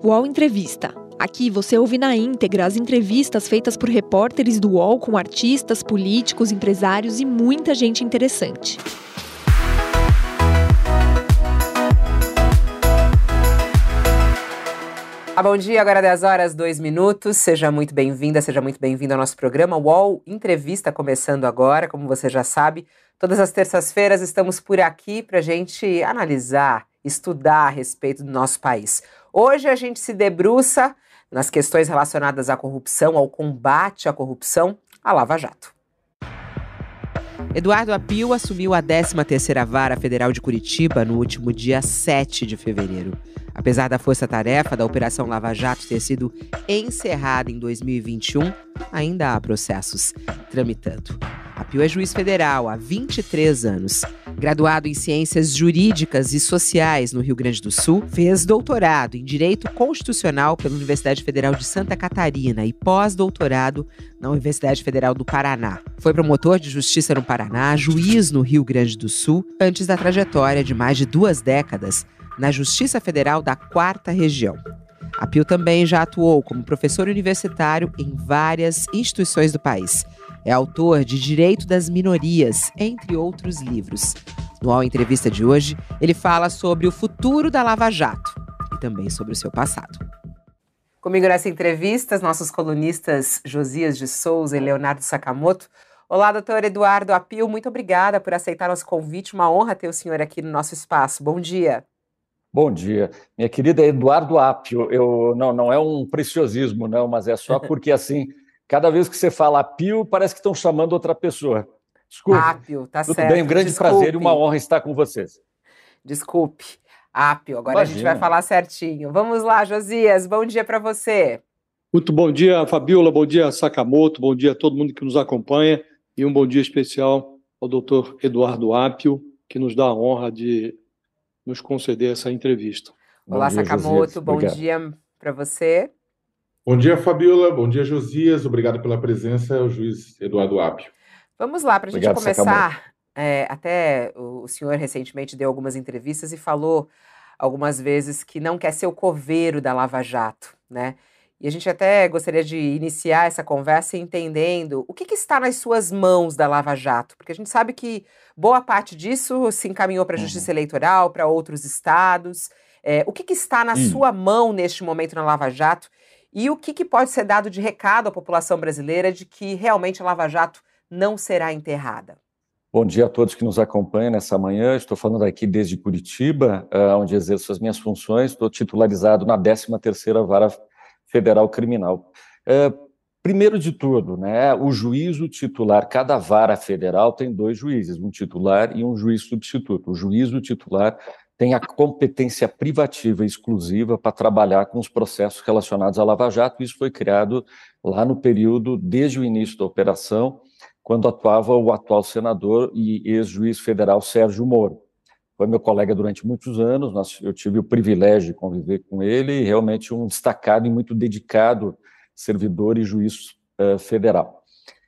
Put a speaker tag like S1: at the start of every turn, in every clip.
S1: UOL Entrevista. Aqui você ouve na íntegra as entrevistas feitas por repórteres do UOL com artistas, políticos, empresários e muita gente interessante.
S2: Ah, bom dia, agora 10 horas, 2 minutos. Seja muito bem-vinda, seja muito bem-vindo ao nosso programa UOL Entrevista, começando agora, como você já sabe. Todas as terças-feiras estamos por aqui para gente analisar, estudar a respeito do nosso país. Hoje a gente se debruça nas questões relacionadas à corrupção, ao combate à corrupção, a Lava Jato. Eduardo Apio assumiu a 13ª Vara Federal de Curitiba no último dia 7 de fevereiro. Apesar da força-tarefa da Operação Lava Jato ter sido encerrada em 2021, ainda há processos tramitando. Apio é juiz federal há 23 anos. Graduado em Ciências Jurídicas e Sociais no Rio Grande do Sul, fez doutorado em Direito Constitucional pela Universidade Federal de Santa Catarina e pós-doutorado na Universidade Federal do Paraná. Foi promotor de justiça no Paraná, juiz no Rio Grande do Sul, antes da trajetória de mais de duas décadas na Justiça Federal da Quarta Região. A Pio também já atuou como professor universitário em várias instituições do país. É autor de Direito das Minorias, entre outros livros. No All Entrevista de hoje, ele fala sobre o futuro da Lava Jato e também sobre o seu passado. Comigo nessa entrevista, os nossos colunistas Josias de Souza e Leonardo Sakamoto. Olá, doutor Eduardo Apio, muito obrigada por aceitar nosso convite. Uma honra ter o senhor aqui no nosso espaço. Bom dia.
S3: Bom dia, minha querida Eduardo Apio. Eu não, não é um preciosismo, não, mas é só porque assim, cada vez que você fala Apio, parece que estão chamando outra pessoa.
S2: Desculpe. Apio, tá
S3: Tudo
S2: certo.
S3: bem, um grande
S2: Desculpe.
S3: prazer e uma honra estar com vocês.
S2: Desculpe. Apio, agora a gente
S3: Imagina.
S2: vai falar certinho. Vamos lá, Josias, bom dia para você.
S4: Muito bom dia, Fabiola, bom dia, Sakamoto, bom dia a todo mundo que nos acompanha e um bom dia especial ao doutor Eduardo Apio, que nos dá a honra de nos conceder essa entrevista.
S2: Olá,
S3: Bom dia,
S2: Sakamoto,
S3: Josias.
S2: bom
S3: Obrigado.
S2: dia para você.
S5: Bom dia, Fabiola. Bom dia, Josias. Obrigado pela presença, é o juiz Eduardo Apio.
S2: Vamos lá, para a gente
S3: Obrigado,
S2: começar. é, até o, o senhor recentemente deu algumas entrevistas e falou algumas vezes que não quer ser o coveiro da Lava Jato, né? E a gente até gostaria de iniciar essa conversa entendendo o que, que está nas suas mãos da Lava Jato, porque a gente sabe que boa parte disso se encaminhou para a
S3: Uhum.
S2: Justiça Eleitoral, para outros estados. É, o que, que está na
S3: Hum.
S2: sua mão neste momento na Lava Jato e o que, que pode ser dado de recado à população brasileira de que realmente a Lava Jato não será enterrada?
S3: Bom dia a todos que nos acompanham nessa manhã. Estou falando aqui desde Curitiba, ah, onde exerço as minhas funções. Estou titularizado na 13ª Vara Federal Criminal. Ah, Primeiro de tudo, né, o juízo titular, cada vara federal tem dois juízes, um titular e um juiz substituto. O juízo titular tem a competência privativa exclusiva para trabalhar com os processos relacionados à Lava Jato. Isso foi criado lá no período, desde o início da operação, quando atuava o atual senador e ex-juiz federal Sérgio Moro. Foi meu colega durante muitos anos, nós, eu tive o privilégio de conviver com ele realmente um destacado e muito dedicado servidor e juiz eh, federal.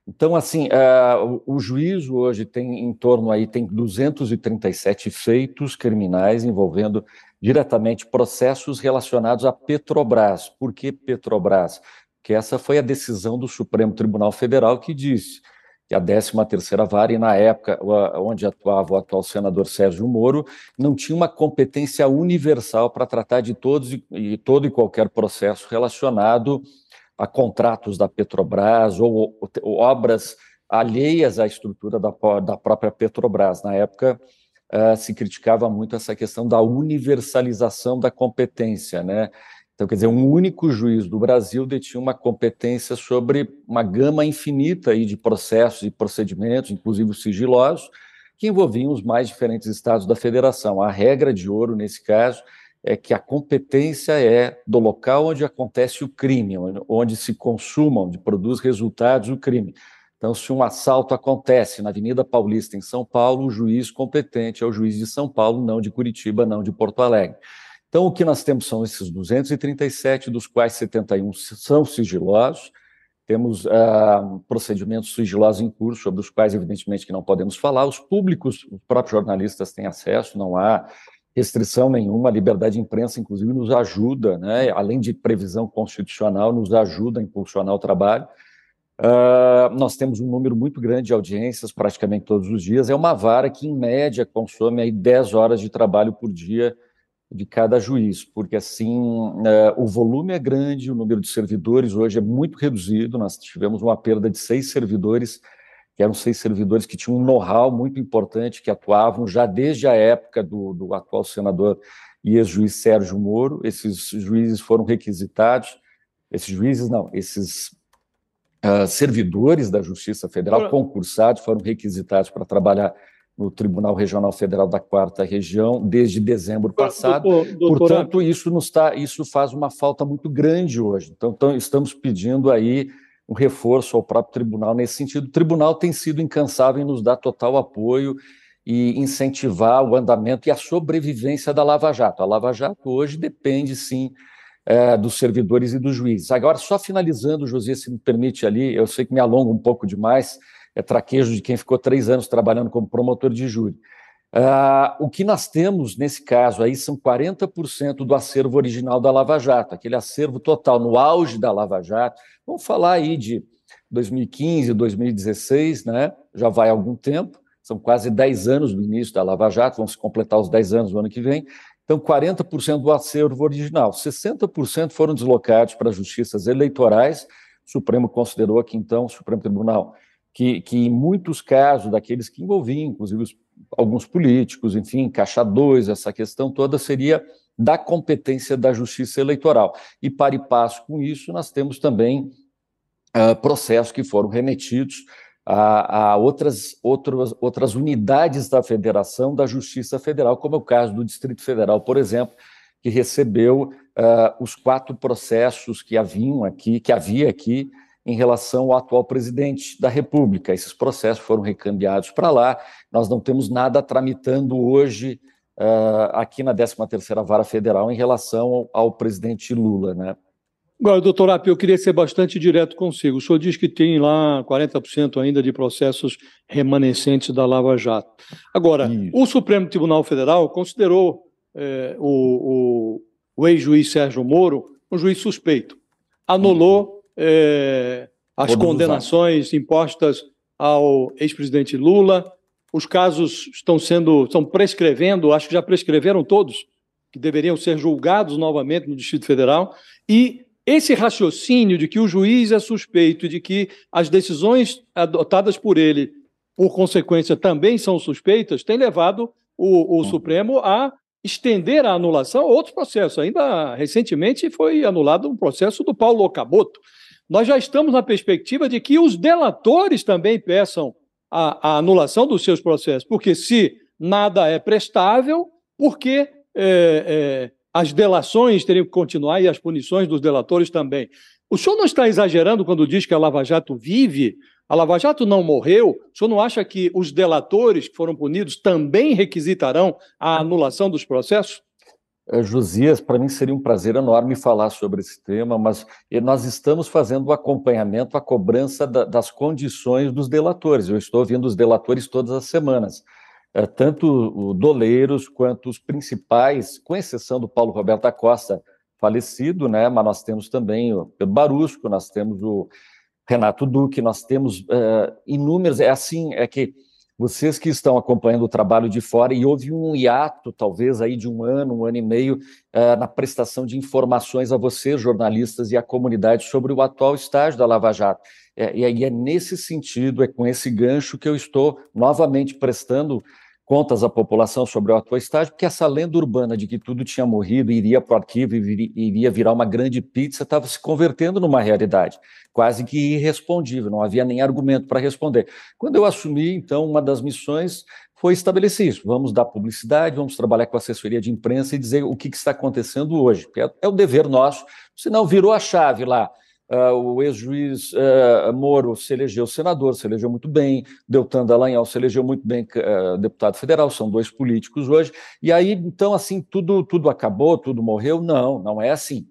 S3: Então, assim, eh, o, o juízo hoje tem em torno aí, tem 237 feitos criminais envolvendo diretamente processos relacionados à Petrobras. Por que Petrobras? Porque essa foi a decisão do Supremo Tribunal Federal que disse a 13ª Vara, e na época onde atuava o atual senador Sérgio Moro, não tinha uma competência universal para tratar de todos e, todo e qualquer processo relacionado a contratos da Petrobras ou, ou obras alheias à estrutura da, da própria Petrobras. Na época, eh, se criticava muito essa questão da universalização da competência, né? Então, quer dizer, um único juiz do Brasil detinha uma competência sobre uma gama infinita aí de processos e procedimentos, inclusive os sigilosos, que envolviam os mais diferentes estados da federação. A regra de ouro, nesse caso, é que a competência é do local onde acontece o crime, onde se consuma, onde produz resultados o crime. Então, se um assalto acontece na Avenida Paulista, em São Paulo, o juiz competente é o juiz de São Paulo, não de Curitiba, não de Porto Alegre. Então, o que nós temos são esses 237, dos quais 71 são sigilosos. Temos ah, procedimentos sigilosos em curso, sobre os quais, evidentemente, que não podemos falar. Os públicos, os próprios jornalistas têm acesso, não há restrição nenhuma, a liberdade de imprensa, inclusive, nos ajuda, né, além de previsão constitucional, nos ajuda a impulsionar o trabalho. Uh, nós temos um número muito grande de audiências, praticamente todos os dias. É uma vara que, em média, consome aí 10 horas de trabalho por dia de cada juiz, porque assim uh, o volume é grande, o número de servidores hoje é muito reduzido. Nós tivemos uma perda de seis servidores que eram seis servidores que tinham um know-how muito importante, que atuavam já desde a época do, do atual senador e ex-juiz Sérgio Moro. Esses juízes foram requisitados, esses juízes não, esses uh, servidores da Justiça Federal, concursados, foram requisitados para trabalhar no Tribunal Regional Federal da Quarta Região desde dezembro passado. Doutor, Portanto, isso nos tá, isso faz uma falta muito grande hoje. Então, então estamos pedindo aí um reforço ao próprio tribunal nesse sentido. O tribunal tem sido incansável em nos dar total apoio e incentivar o andamento e a sobrevivência da Lava Jato. A Lava Jato hoje depende, sim, é, dos servidores e dos juízes. Agora, só finalizando, José, se me permite ali, eu sei que me alongo um pouco demais, é traquejo de quem ficou três anos trabalhando como promotor de júri. Uh, o que nós temos nesse caso aí são 40% do acervo original da Lava Jato, aquele acervo total no auge da Lava Jato. Vamos falar aí de 2015, 2016, né? Já vai algum tempo, são quase 10 anos do início da Lava Jato, vão se completar os 10 anos no ano que vem. Então, 40% do acervo original, 60% foram deslocados para justiças eleitorais. O Supremo considerou que, então, o Supremo Tribunal, que, que em muitos casos daqueles que envolviam, inclusive os alguns políticos, enfim, caixa dois, essa questão toda seria da competência da justiça eleitoral. E para e passo com isso, nós temos também uh, processos que foram remetidos a, a, outras, outras, outras unidades da federação da Justiça Federal, como é o caso do Distrito Federal, por exemplo, que recebeu uh, os quatro processos que haviam aqui, que havia aqui em relação ao atual presidente da República. Esses processos foram recambiados para lá. Nós não temos nada tramitando hoje uh, aqui na 13ª Vara Federal em relação ao, ao presidente Lula, né?
S4: Agora, doutor Apio, eu queria ser bastante direto consigo. O senhor diz que tem lá 40% ainda de processos remanescentes da Lava Jato. Agora, Isso. o Supremo Tribunal Federal considerou é, o, o, o ex-juiz Sérgio Moro um juiz suspeito. Anulou é, as condenações impostas ao ex-presidente Lula. Os casos estão sendo, estão prescrevendo, acho que já prescreveram todos, que deveriam ser julgados novamente no Distrito Federal. E esse raciocínio de que o juiz é suspeito e de que as decisões adotadas por ele, por consequência, também são suspeitas, tem levado o, o Supremo a estender a anulação a outros processos. Ainda recentemente foi anulado um processo do Paulo Ocaboto, nós já estamos na perspectiva de que os delatores também peçam a, a anulação dos seus processos, porque se nada é prestável, porque é, é, as delações teriam que continuar e as punições dos delatores também. O senhor não está exagerando quando diz que a Lava Jato vive? A Lava Jato não morreu? O senhor não acha que os delatores que foram punidos também requisitarão a anulação dos processos?
S3: Eh, Josias, para mim seria um prazer enorme falar sobre esse tema, mas nós estamos fazendo o acompanhamento, a cobrança da, das condições dos delatores. Eu estou ouvindo os delatores todas as semanas, é, tanto o Doleiros quanto os principais, com exceção do Paulo Roberto da Costa, falecido, né? Mas nós temos também o Pedro Barusco, nós temos o Renato Duque, nós temos uh, inúmeros. É assim, é que vocês que estão acompanhando o trabalho de fora e houve um hiato, talvez aí de um ano, um ano e meio, uh, na prestação de informações a vocês, jornalistas e à comunidade, sobre o atual estágio da Lava Jato. É, e aí é nesse sentido, é com esse gancho que eu estou novamente prestando contas à população sobre o atual estágio, porque essa lenda urbana de que tudo tinha morrido, iria para o arquivo e iria virar uma grande pizza, estava se convertendo numa realidade quase que irrespondível, não havia nem argumento para responder. Quando eu assumi, então, uma das missões foi estabelecer isso. Vamos dar publicidade, vamos trabalhar com assessoria de imprensa e dizer o que, que está acontecendo hoje, porque é, é o dever nosso, senão virou a chave lá. Uh, o ex-juiz uh, Moro se elegeu senador, se elegeu muito bem, Deltan Dallagnol se elegeu muito bem uh, deputado federal, são dois políticos hoje, e aí, então, assim, tudo, tudo acabou, tudo morreu? Não, não é assim.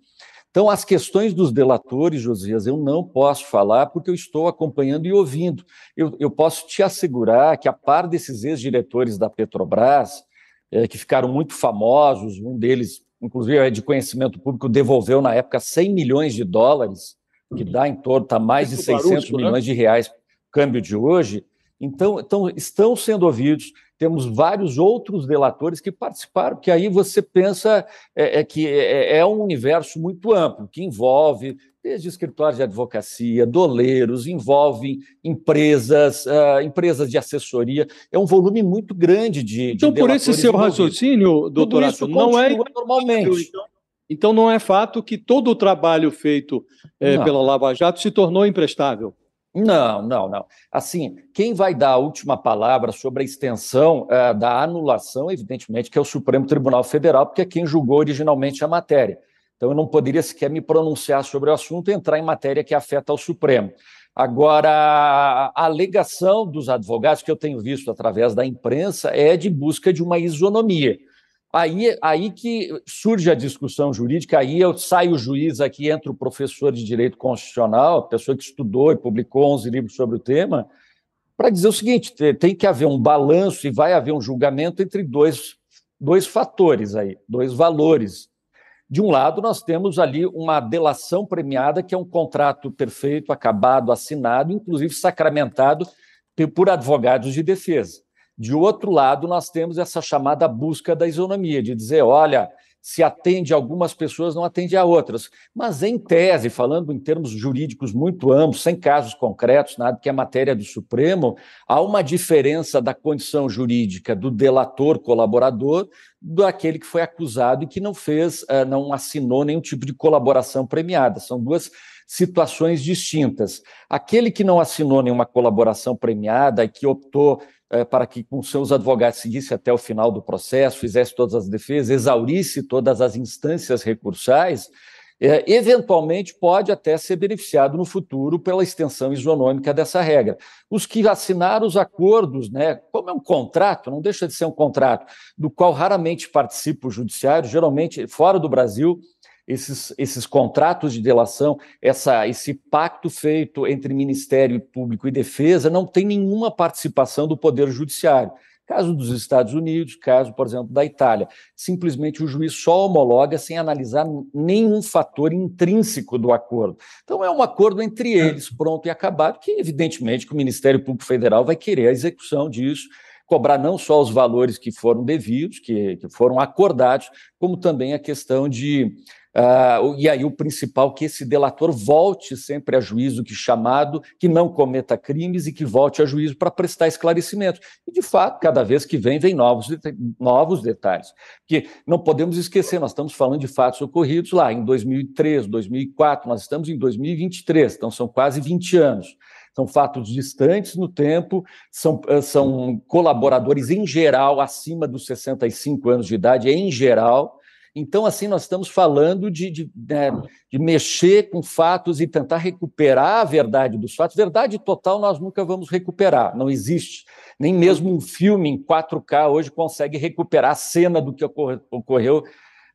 S3: Então, as questões dos delatores, Josias, eu não posso falar porque eu estou acompanhando e ouvindo. Eu, eu posso te assegurar que, a par desses ex-diretores da Petrobras, é, que ficaram muito famosos. Um deles, inclusive, é de conhecimento público, devolveu na época 100 milhões de dólares, que dá em torno, está mais de 600 né? milhões de reais, câmbio de hoje. Então, então, estão sendo ouvidos. Temos vários outros delatores que participaram, que aí você pensa é, é que é, é, um universo muito amplo, que envolve desde escritórios de advocacia, doleiros, envolve empresas, uh, empresas de assessoria. É um volume muito grande de.
S4: Então,
S3: de
S4: por esse seu raciocínio, doutor não é
S3: normalmente.
S4: Então, não é fato que todo o trabalho feito é, pela Lava Jato se tornou imprestável.
S3: Não, não, não. Assim, quem vai dar a última palavra sobre a extensão uh, da anulação, evidentemente, que é o Supremo Tribunal Federal, porque é quem julgou originalmente a matéria. Então, eu não poderia sequer me pronunciar sobre o assunto e entrar em matéria que afeta o Supremo. Agora, a alegação dos advogados que eu tenho visto através da imprensa é de busca de uma isonomia. Aí, aí que surge a discussão jurídica, aí eu saio o juiz aqui, entra o professor de direito constitucional, pessoa que estudou e publicou 11 livros sobre o tema, para dizer o seguinte: tem que haver um balanço e vai haver um julgamento entre dois, dois fatores aí, dois valores. De um lado, nós temos ali uma delação premiada, que é um contrato perfeito, acabado, assinado, inclusive sacramentado por advogados de defesa. De outro lado, nós temos essa chamada busca da isonomia, de dizer, olha, se atende a algumas pessoas, não atende a outras. Mas, em tese, falando em termos jurídicos muito amplos, sem casos concretos, nada que é matéria do Supremo, há uma diferença da condição jurídica do delator colaborador daquele que foi acusado e que não fez, eh, não assinou nenhum tipo de colaboração premiada. São duas situações distintas. Aquele que não assinou nenhuma colaboração premiada e que optou para que com seus advogados seguisse até o final do processo, fizesse todas as defesas, exaurisse todas as instâncias recursais, é, eventualmente pode até ser beneficiado no futuro pela extensão isonômica dessa regra. Os que assinaram os acordos, né, como é um contrato, não deixa de ser um contrato, do qual raramente participa o judiciário, geralmente fora do Brasil, esses, esses contratos de delação, essa, esse pacto feito entre Ministério Público e Defesa, não tem nenhuma participação do Poder Judiciário. Caso dos Estados Unidos, caso, por exemplo, da Itália. Simplesmente o juiz só homologa sem analisar nenhum fator intrínseco do acordo. Então, é um acordo entre eles, pronto e acabado, que, evidentemente, que o Ministério Público Federal vai querer a execução disso cobrar não só os valores que foram devidos, que, que foram acordados, como também a questão de Uh, e aí o principal que esse delator volte sempre a juízo que chamado, que não cometa crimes e que volte a juízo para prestar esclarecimento. E de fato, cada vez que vem, vem novos, novos detalhes. Porque não podemos esquecer, nós estamos falando de fatos ocorridos lá em 2003, 2004, nós estamos em 2023, então são quase 20 anos. São fatos distantes no tempo, são, ah, são colaboradores em geral acima dos 65 anos de idade, em geral, então, assim, nós estamos falando de, de, né, de, mexer com fatos e tentar recuperar a verdade dos fatos. Verdade total nós nunca vamos recuperar, não existe. Nem mesmo um filme em 4K hoje consegue recuperar a cena do que ocorreu,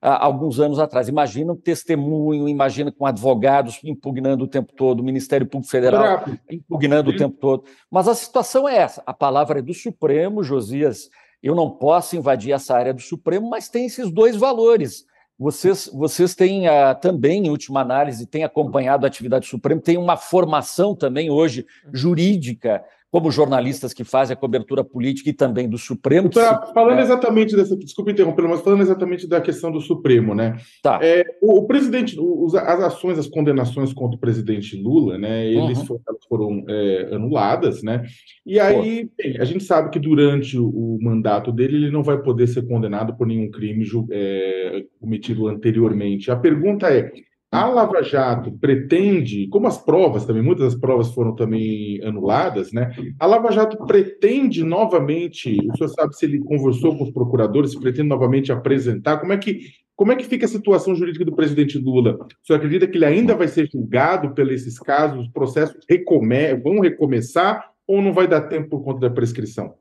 S3: há alguns anos atrás. Imagina um testemunho, imagina com advogados impugnando o tempo todo, o Ministério Público Federal impugnando o tempo todo. Mas a situação é essa: a palavra é do Supremo, Josias eu não posso invadir essa área do Supremo, mas tem esses dois valores. Vocês, vocês têm uh, também, em última análise, têm acompanhado a atividade do Supremo, tem uma formação também hoje jurídica como jornalistas que fazem a cobertura política e também do Supremo.
S5: Tá, falando é... exatamente dessa, desculpa interromper, mas falando exatamente da questão do Supremo, né? Tá. É, o, o, presidente, os, as ações, as condenações contra o presidente Lula, né? Eles uhum. foram, foram é, anuladas, né? E aí, bem, a gente sabe que durante o, o, mandato dele ele não vai poder ser condenado por nenhum crime é, cometido anteriormente. A pergunta é a Lava Jato pretende, como as provas também, muitas das provas foram também anuladas, né? A Lava Jato pretende novamente, o senhor sabe se ele conversou com os procuradores, se pretende novamente apresentar, como é que como é que fica a situação jurídica do presidente Lula? O senhor acredita que ele ainda vai ser julgado por esses casos, os processos recome vão recomeçar ou não vai dar tempo por conta da prescrição?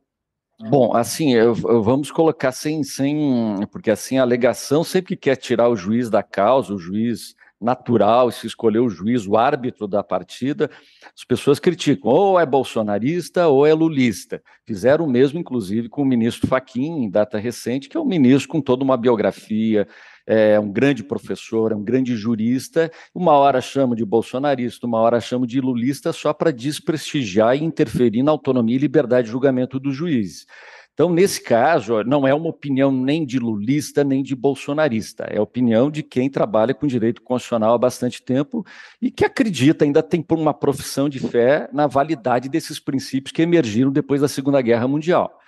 S3: Bom, assim, eu, eu, vamos colocar sem, sem. Porque assim, a alegação sempre quer tirar o juiz da causa, o juiz natural se escolher o juiz, o árbitro da partida, as pessoas criticam, ou é bolsonarista ou é lulista. Fizeram o mesmo, inclusive, com o ministro Faquim, em data recente, que é um ministro com toda uma biografia, é um grande professor, é um grande jurista, uma hora chamo de bolsonarista, uma hora chamo de lulista, só para desprestigiar e interferir na autonomia e liberdade de julgamento dos juízes. Então, nesse caso, não é uma opinião nem de lulista nem de bolsonarista, é a opinião de quem trabalha com direito constitucional há bastante tempo e que acredita, ainda tem por uma profissão de fé, na validade desses princípios que emergiram depois da Segunda Guerra Mundial.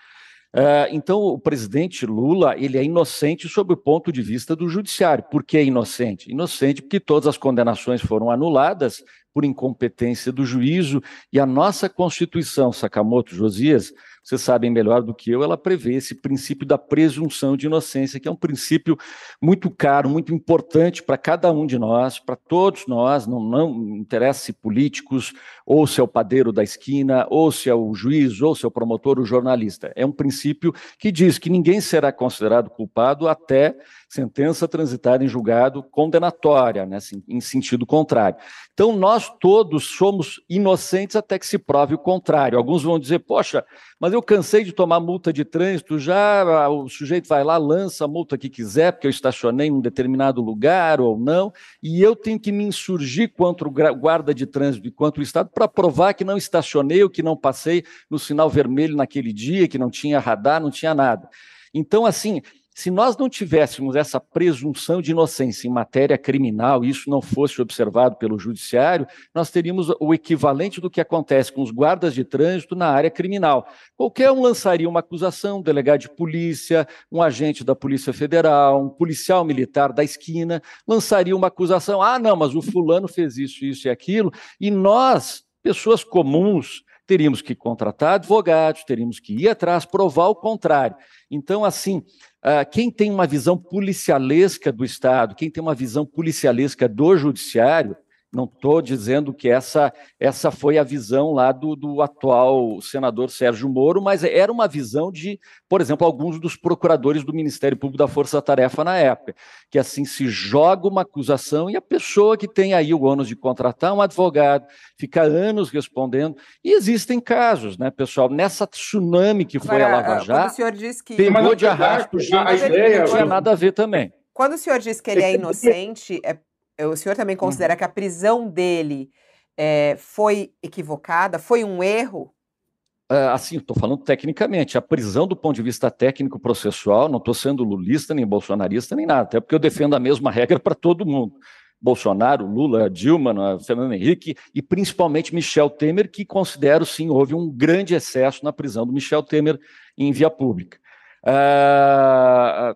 S3: Uh, então, o presidente Lula ele é inocente sob o ponto de vista do judiciário. Por que inocente? Inocente porque todas as condenações foram anuladas por incompetência do juízo e a nossa Constituição, Sakamoto Josias, vocês sabem melhor do que eu, ela prevê esse princípio da presunção de inocência, que é um princípio muito caro, muito importante para cada um de nós, para todos nós, não, não interessa se políticos, ou se é o padeiro da esquina, ou se é o juiz, ou se é o promotor, o jornalista. É um princípio que diz que ninguém será considerado culpado até sentença transitada em julgado condenatória, né, assim, em sentido contrário. Então, nós todos somos inocentes até que se prove o contrário. Alguns vão dizer, poxa, mas eu cansei de tomar multa de trânsito, já o sujeito vai lá, lança a multa que quiser, porque eu estacionei em um determinado lugar ou não, e eu tenho que me insurgir contra o guarda de trânsito e contra o Estado para provar que não estacionei ou que não passei no sinal vermelho naquele dia, que não tinha radar, não tinha nada. Então, assim, se nós não tivéssemos essa presunção de inocência em matéria criminal, e isso não fosse observado pelo judiciário, nós teríamos o equivalente do que acontece com os guardas de trânsito na área criminal. Qualquer um lançaria uma acusação, um delegado de polícia, um agente da Polícia Federal, um policial militar da esquina, lançaria uma acusação: ah, não, mas o fulano fez isso, isso e aquilo, e nós, pessoas comuns, teríamos que contratar advogados, teríamos que ir atrás, provar o contrário. Então, assim, Uh, quem tem uma visão policialesca do Estado, quem tem uma visão policialesca do Judiciário, não estou dizendo que essa, essa foi a visão lá do, do atual senador Sérgio Moro, mas era uma visão de, por exemplo, alguns dos procuradores do Ministério Público da Força Tarefa na época, que assim se joga uma acusação e a pessoa que tem aí o ônus de contratar um advogado, fica anos respondendo. E existem casos, né, pessoal? Nessa tsunami que foi Agora, a Lava Jato, o senhor diz que... pegou de arrasto gente que não tinha nada a ver também.
S2: Quando o senhor diz que ele é inocente, é o senhor também considera uhum. que a prisão dele é, foi equivocada, foi um erro?
S3: Uh, assim, estou falando tecnicamente, a prisão do ponto de vista técnico processual, não estou sendo lulista, nem bolsonarista, nem nada, até porque eu defendo a mesma regra para todo mundo. Bolsonaro, Lula, Dilma, Fernando Henrique e principalmente Michel Temer, que considero sim houve um grande excesso na prisão do Michel Temer em via pública. Uh,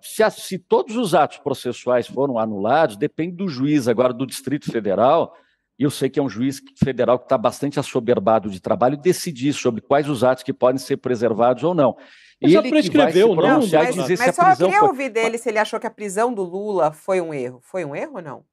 S3: se, se, todos os atos processuais foram anulados, depende do juiz agora do Distrito Federal, e eu sei que é um juiz federal que está bastante assoberbado de trabalho, decidir sobre quais os atos que podem ser preservados ou não.
S2: Ele já prescreveu, não? Mas, mas só queria foi... ouvir dele se ele achou que a prisão do Lula foi um erro. Foi um erro ou não?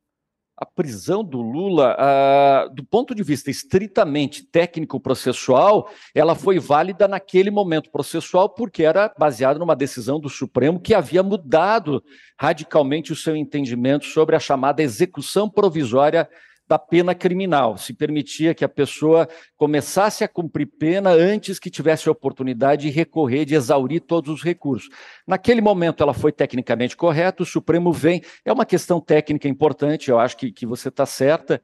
S3: A prisão do Lula, ah, do ponto de vista estritamente técnico-processual, ela foi válida naquele momento. Processual porque era baseada numa decisão do Supremo que havia mudado radicalmente o seu entendimento sobre a chamada execução provisória da pena criminal. Se permitia que a pessoa começasse a cumprir pena antes que tivesse a oportunidade de recorrer, de exaurir todos os recursos. Naquele momento, ela foi tecnicamente correta, o Supremo vem. É uma questão técnica importante, eu acho que, que você está certa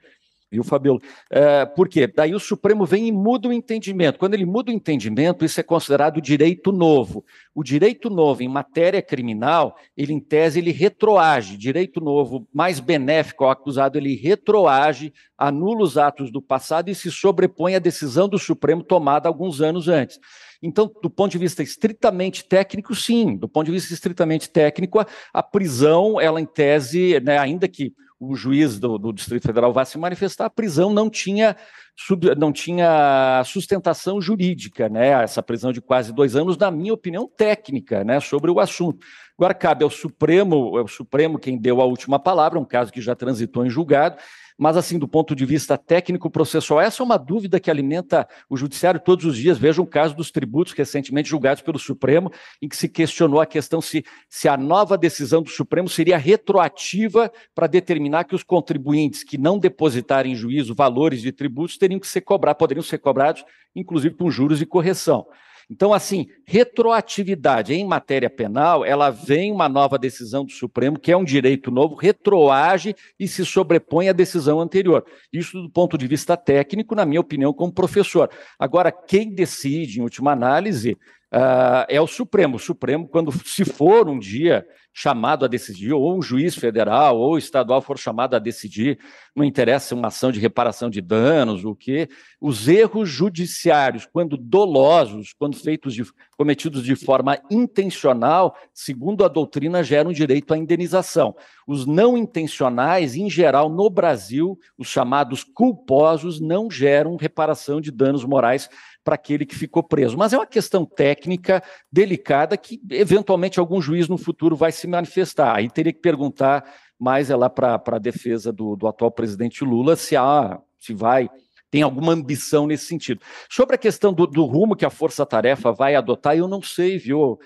S3: viu, Fabiola? É, por quê? Daí o Supremo vem e muda o entendimento. Quando ele muda o entendimento, isso é considerado direito novo. O direito novo em matéria criminal, ele em tese, ele retroage. Direito novo mais benéfico ao acusado, ele retroage, anula os atos do passado e se sobrepõe à decisão do Supremo tomada alguns anos antes. Então, do ponto de vista estritamente técnico, sim. Do ponto de vista estritamente técnico, a, a prisão, ela em tese, né, ainda que o juiz do, do, Distrito Federal vá se manifestar, a prisão não tinha, sub, não tinha sustentação jurídica, né? Essa prisão de quase dois anos, na minha opinião, técnica, né? Sobre o assunto. Agora cabe ao Supremo, é o Supremo quem deu a última palavra, um caso que já transitou em julgado, mas assim, do ponto de vista técnico processual, essa é uma dúvida que alimenta o judiciário todos os dias. Veja o caso dos tributos recentemente julgados pelo Supremo, em que se questionou a questão se, se a nova decisão do Supremo seria retroativa para determinar que os contribuintes que não depositarem em juízo valores de tributos teriam que ser cobrados, poderiam ser cobrados, inclusive com juros e correção. Então, assim, retroatividade em matéria penal, ela vem uma nova decisão do Supremo, que é um direito novo, retroage e se sobrepõe à decisão anterior. Isso do ponto de vista técnico, na minha opinião, como professor. Agora, quem decide, em última análise, uh, é o Supremo. O Supremo, quando se for um dia chamado a decidir, ou um juiz federal ou estadual for chamado a decidir, não interessa uma ação de reparação de danos, o que, os erros judiciários, quando dolosos, quando feitos de, cometidos de forma intencional, segundo a doutrina, geram direito à indenização. Os não intencionais, em geral, no Brasil, os chamados culposos, não geram reparação de danos morais para aquele que ficou preso. Mas é uma questão técnica delicada que, eventualmente, algum juiz no futuro vai se manifestar. Aí teria que perguntar mais é lá para a defesa do, do atual presidente Lula se há, se vai tem alguma ambição nesse sentido. Sobre a questão do, do rumo que a Força Tarefa vai adotar, eu não sei, viu,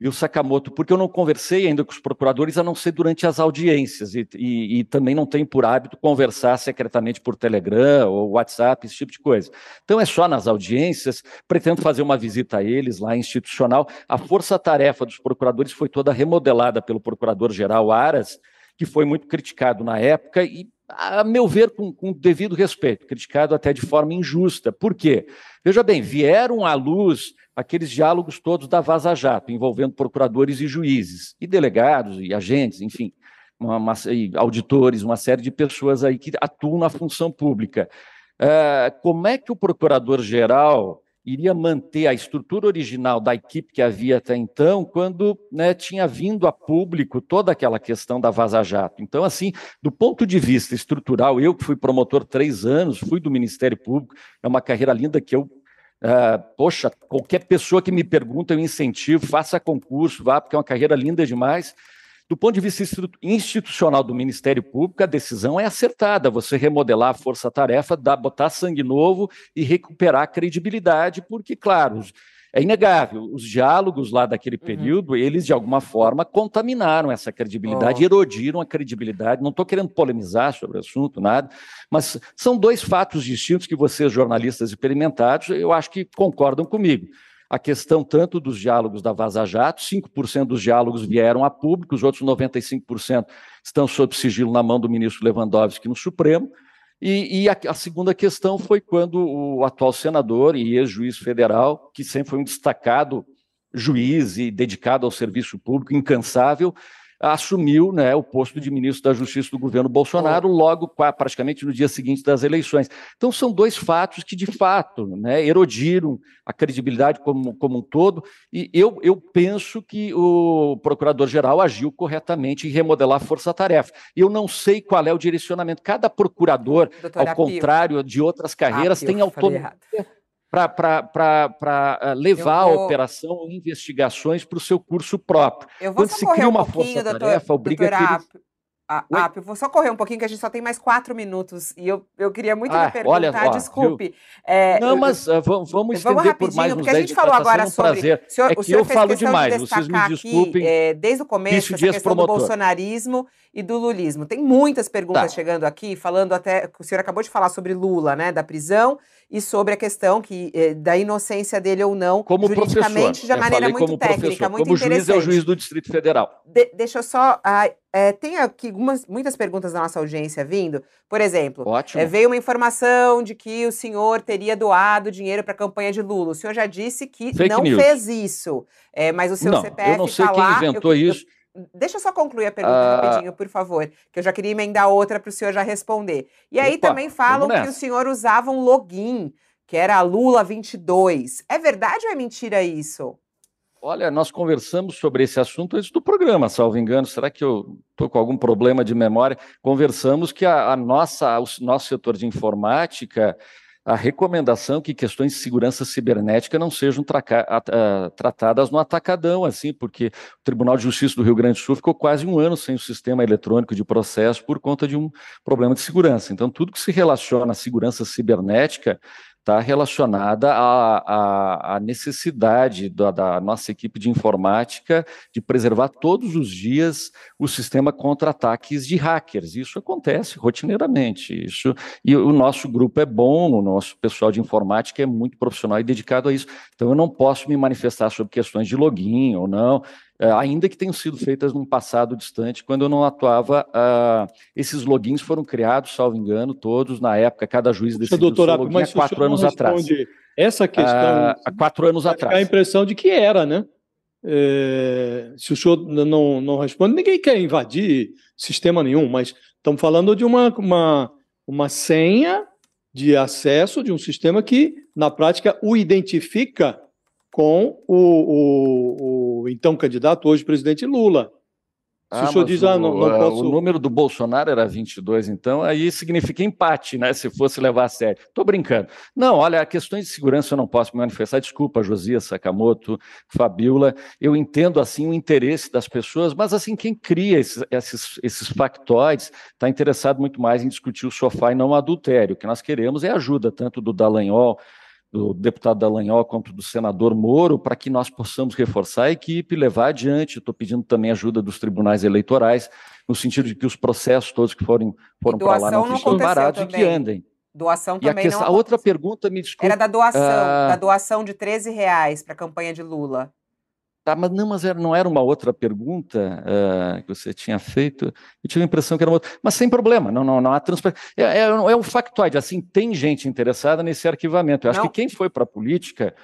S3: viu, Sakamoto, porque eu não conversei ainda com os procuradores, a não ser durante as audiências, e, e, e, também não tenho por hábito conversar secretamente por Telegram ou WhatsApp, esse tipo de coisa. Então é só nas audiências, pretendo fazer uma visita a eles lá institucional. A força-tarefa dos procuradores foi toda remodelada pelo procurador-geral Aras, que foi muito criticado na época e a meu ver, com, com, devido respeito, criticado até de forma injusta. Por quê? Veja bem, vieram à luz aqueles diálogos todos da Vaza Jato, envolvendo procuradores e juízes, e delegados, e agentes, enfim, uma, uma, e auditores, uma série de pessoas aí que atuam na função pública. Uh, como é que o procurador-geral iria manter a estrutura original da equipe que havia até então, quando né, tinha vindo a público toda aquela questão da Vaza Jato. Então, assim, do ponto de vista estrutural, eu que fui promotor três anos, fui do Ministério Público, é uma carreira linda que eu Uh, poxa, qualquer pessoa que me pergunta, eu incentivo, faça concurso, vá, porque é uma carreira linda demais. Do ponto de vista institucional do Ministério Público, a decisão é acertada. Você remodelar a força-tarefa, botar sangue novo e recuperar a credibilidade, porque, claro, é inegável, os diálogos lá daquele uhum. período, uhum. eles de alguma forma contaminaram essa credibilidade, oh. erodiram a credibilidade. Não estou querendo polemizar sobre o assunto, nada, mas são dois fatos distintos que vocês, jornalistas experimentados, eu acho que concordam comigo. A questão tanto dos diálogos da Vaza Jato, 5% dos diálogos vieram a público, os outros 95% estão sob sigilo na mão do ministro Lewandowski no Supremo. E, e a, a, segunda questão foi quando o atual senador e ex-juiz federal, que sempre foi um destacado juiz e dedicado ao serviço público, incansável, assumiu né, o posto de ministro da Justiça do governo Bolsonaro logo praticamente no dia seguinte das eleições. Então são dois fatos que de fato né, erodiram a credibilidade como, como um todo e eu, eu penso que o procurador-geral agiu corretamente em remodelar a força-tarefa. Eu não sei qual é o direcionamento. Cada procurador, Doutor ao contrário de outras carreiras, Apio, tem autonomia para eh, levar vou... a operação ou investigações para o seu curso próprio.
S2: Quando se cria uma um força-tarefa, obriga doutor, que ah, ah, eu vou só correr um pouquinho, que a gente só tem mais quatro minutos. E eu, eu queria muito ah, perguntar, olha, ó, desculpe.
S3: É, não, mas uh, vamos, vamos estender por mais uns porque a gente falou agora um sobre... Prazer. O senhor, é o senhor eu falo demais, de vocês me desculpem. Aqui, é,
S2: desde o começo, essa questão promotor. do bolsonarismo e do lulismo. Tem muitas perguntas tá. chegando aqui, falando até... O senhor acabou de falar sobre Lula, né, da prisão, e sobre a questão que, eh, da inocência dele ou não,
S3: como juridicamente,
S2: de maneira muito como técnica, professor. muito
S3: como juiz é o juiz do Distrito Federal.
S2: De, deixa eu só... Ah, é, tem aqui algumas, muitas perguntas da nossa audiência vindo. Por exemplo, é, veio uma informação de que o senhor teria doado dinheiro para a campanha de Lula. O senhor já disse que Fake não news. fez isso. É, mas o seu
S3: não,
S2: CPF
S3: eu não sei tá quem lá, inventou eu, isso.
S2: Eu, deixa eu só concluir a pergunta uh... rapidinho, por favor, que eu já queria emendar outra para o senhor já responder. E aí Opa, também falam que o senhor usava um login, que era a Lula 22. É verdade ou é mentira isso?
S3: Olha, nós conversamos sobre esse assunto antes do programa, salvo engano. Será que eu estou com algum problema de memória? Conversamos que a, a nossa, o nosso setor de informática a recomendação que questões de segurança cibernética não sejam tratadas no atacadão, assim, porque o Tribunal de Justiça do Rio Grande do Sul ficou quase um ano sem o sistema eletrônico de processo por conta de um problema de segurança. Então, tudo que se relaciona à segurança cibernética está relacionada à, à, à necessidade da, da, nossa equipe de informática de preservar todos os dias o sistema contra ataques de hackers. Isso acontece rotineiramente. Isso e o nosso grupo é bom, o nosso pessoal de informática é muito profissional e dedicado a isso. Então eu não posso me manifestar sobre questões de login ou não. É, ainda que tenham sido feitas num passado distante, quando eu não atuava, uh, esses logins foram criados, salvo engano, todos na época, cada juiz decidiu
S4: seu login mas há quatro anos atrás. Essa questão... Uh,
S3: há quatro anos atrás.
S4: a impressão de que era, né? É, se o senhor não, não responde, ninguém quer invadir sistema nenhum, mas estamos falando de uma, uma, uma senha de acesso de um sistema que, na prática, o identifica com o, o, o então candidato, hoje presidente Lula.
S3: Se ah, o senhor diz, ah, não, não posso... O número do Bolsonaro era 22, então aí significa empate, né? Se fosse levar a sério. Estou brincando. Não, olha, questões de segurança eu não posso me manifestar. Desculpa, Josias Sakamoto, Fabiola. Eu entendo, assim, o interesse das pessoas, mas, assim, quem cria esses, esses, esses factoides está interessado muito mais em discutir o sofá e não o adultério. O que nós queremos é ajuda, tanto do Dallagnol do deputado Dallagnol quanto do senador Moro, para que nós possamos reforçar a equipe e levar adiante. Estou pedindo também ajuda dos tribunais eleitorais, no sentido de que os processos todos que forem, foram para lá não, fiquem parados também. e que andem.
S2: Doação e também
S3: a, questão,
S2: não
S3: a outra pergunta, me desculpe.
S2: Era da doação, uh... da doação de 13 reais para a campanha de Lula.
S3: Tá, mas não, mas era, não era uma outra pergunta uh, que você tinha feito. Eu tive a impressão que era uma outra. Mas sem problema, não, não, não há transparência. É, é, é, um factoide, assim, tem gente interessada nesse arquivamento. Eu acho não. que quem foi para a política.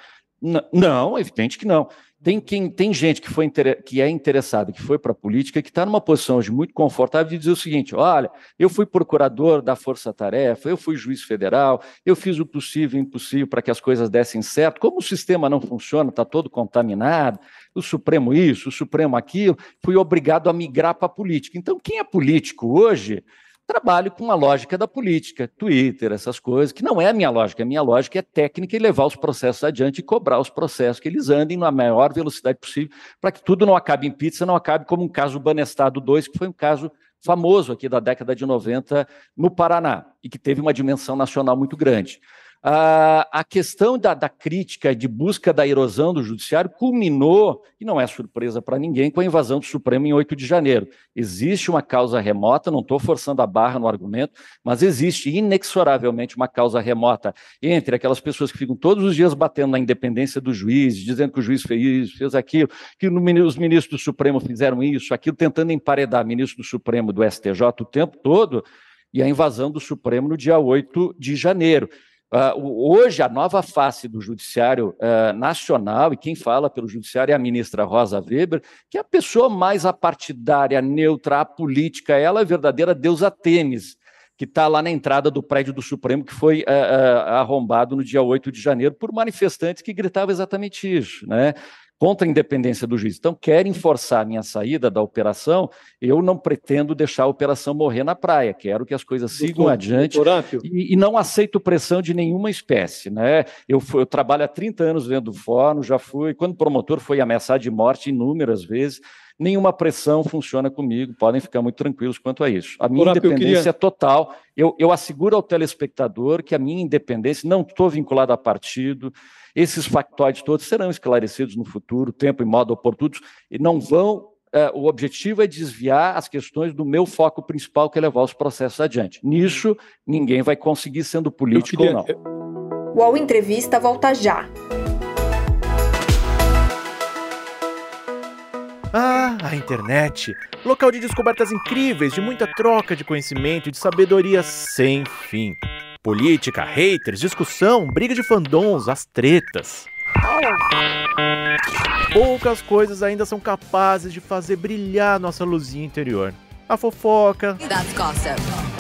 S3: Não, evidente que não. Tem, quem, tem gente que, foi, que é interessada, que foi para a política, que está numa posição hoje muito confortável de dizer o seguinte: olha, eu fui procurador da Força Tarefa, eu fui juiz federal, eu fiz o possível e o impossível para que as coisas dessem certo. Como o sistema não funciona, está todo contaminado, o Supremo isso, o Supremo aquilo, fui obrigado a migrar para a política. Então, quem é político hoje trabalho com a lógica da política, Twitter, essas coisas, que não é a minha lógica. A minha lógica é técnica e levar os processos adiante e cobrar os processos, que eles andem na maior velocidade possível, para que tudo não acabe em pizza, não acabe como um caso Banestado 2, que foi um caso famoso aqui da década de 90 no Paraná, e que teve uma dimensão nacional muito grande. Uh, a questão da, da, crítica de busca da erosão do judiciário culminou, e não é surpresa para ninguém, com a invasão do Supremo em 8 de janeiro. Existe uma causa remota, não estou forçando a barra no argumento, mas existe inexoravelmente uma causa remota entre aquelas pessoas que ficam todos os dias batendo na independência do juiz, dizendo que o juiz fez isso, fez aquilo, que os ministros do Supremo fizeram isso, aquilo, tentando emparedar ministro do Supremo do STJ o tempo todo, e a invasão do Supremo no dia 8 de janeiro. Uh, hoje, a nova face do Judiciário uh, Nacional, e quem fala pelo Judiciário é a ministra Rosa Weber, que é a pessoa mais apartidária, neutra, apolítica, ela é verdadeira deusa tênis, que está lá na entrada do prédio do Supremo, que foi uh, arrombado no dia 8 de janeiro por manifestantes que gritavam exatamente isso. Né? Contra a independência do juiz. Então, querem forçar a minha saída da operação, eu não pretendo deixar a operação morrer na praia, quero que as coisas sigam doutor, adiante doutor e, e, não aceito pressão de nenhuma espécie. Né? Eu, eu trabalho há 30 anos vendo fórum, já fui, quando promotor foi ameaçado de morte inúmeras vezes, nenhuma pressão funciona comigo, podem ficar muito tranquilos quanto a isso. A minha independência queria... é total, eu, eu asseguro ao telespectador que a minha independência, não estou vinculado a partido, esses factóides todos serão esclarecidos no futuro, tempo e modo oportunos, e não vão. É, o objetivo é desviar as questões do meu foco principal, que é levar os processos adiante. Nisso, ninguém vai conseguir sendo político queria... ou não.
S1: O All Entrevista volta já.
S6: Ah, a internet! Local de descobertas incríveis, de muita troca de conhecimento e de sabedoria sem fim. Política, haters, discussão, briga de fandons, as tretas. Poucas coisas ainda são capazes de fazer brilhar nossa luzinha interior. A fofoca,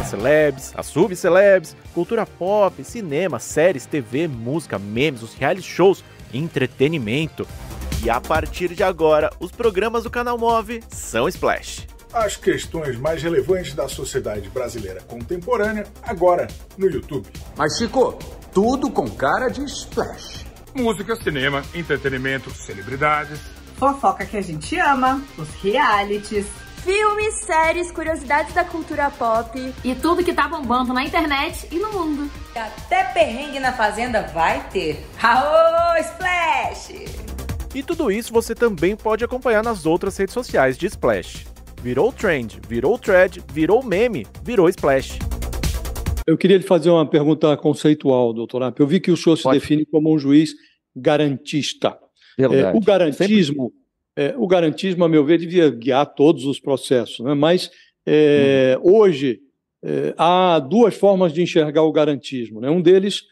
S6: as celebs, as subcelebs, cultura pop, cinema, séries, TV, música, memes, os reality shows, entretenimento. E a partir de agora, os programas do canal Move são Splash
S7: as questões mais relevantes da sociedade brasileira contemporânea agora no YouTube.
S8: Mas Chico,
S7: tudo com cara de splash.
S8: Música, cinema, entretenimento, celebridades.
S9: Fofoca que a gente ama, os realities.
S10: Filmes, séries, curiosidades da cultura pop.
S11: E tudo que tá bombando na internet e no mundo.
S9: Até perrengue na fazenda vai ter. Aô, Splash!
S6: E tudo isso você também pode acompanhar nas outras redes sociais de Splash. Virou trend, virou thread, virou meme, virou Splash.
S4: Eu queria lhe fazer uma pergunta conceitual, doutor App. Eu vi que o senhor Pode. se define como um juiz garantista. É, o garantismo, é, o garantismo, a meu ver, devia guiar todos os processos, né? mas é, uhum. hoje é, há duas formas de enxergar o garantismo. Né? Um deles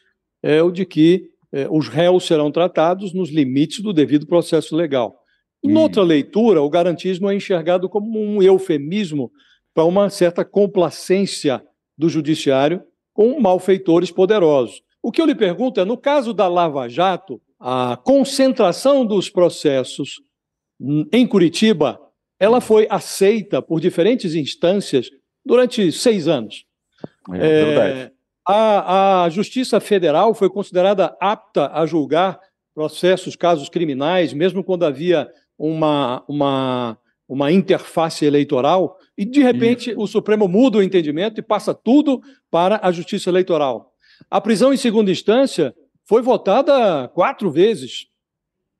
S4: é o de que é, os réus serão tratados nos limites do devido processo legal. Noutra leitura, o garantismo é enxergado como um eufemismo para uma certa complacência do judiciário com malfeitores poderosos. O que eu lhe pergunto é: no caso da Lava Jato, a concentração dos processos em Curitiba ela foi aceita por diferentes instâncias durante seis anos. É, é verdade. A, a Justiça Federal foi considerada apta a julgar processos, casos criminais, mesmo quando havia uma, uma, uma interface eleitoral, e de repente Isso. o Supremo muda o entendimento e passa tudo para a Justiça Eleitoral. A prisão em segunda instância foi votada quatro vezes.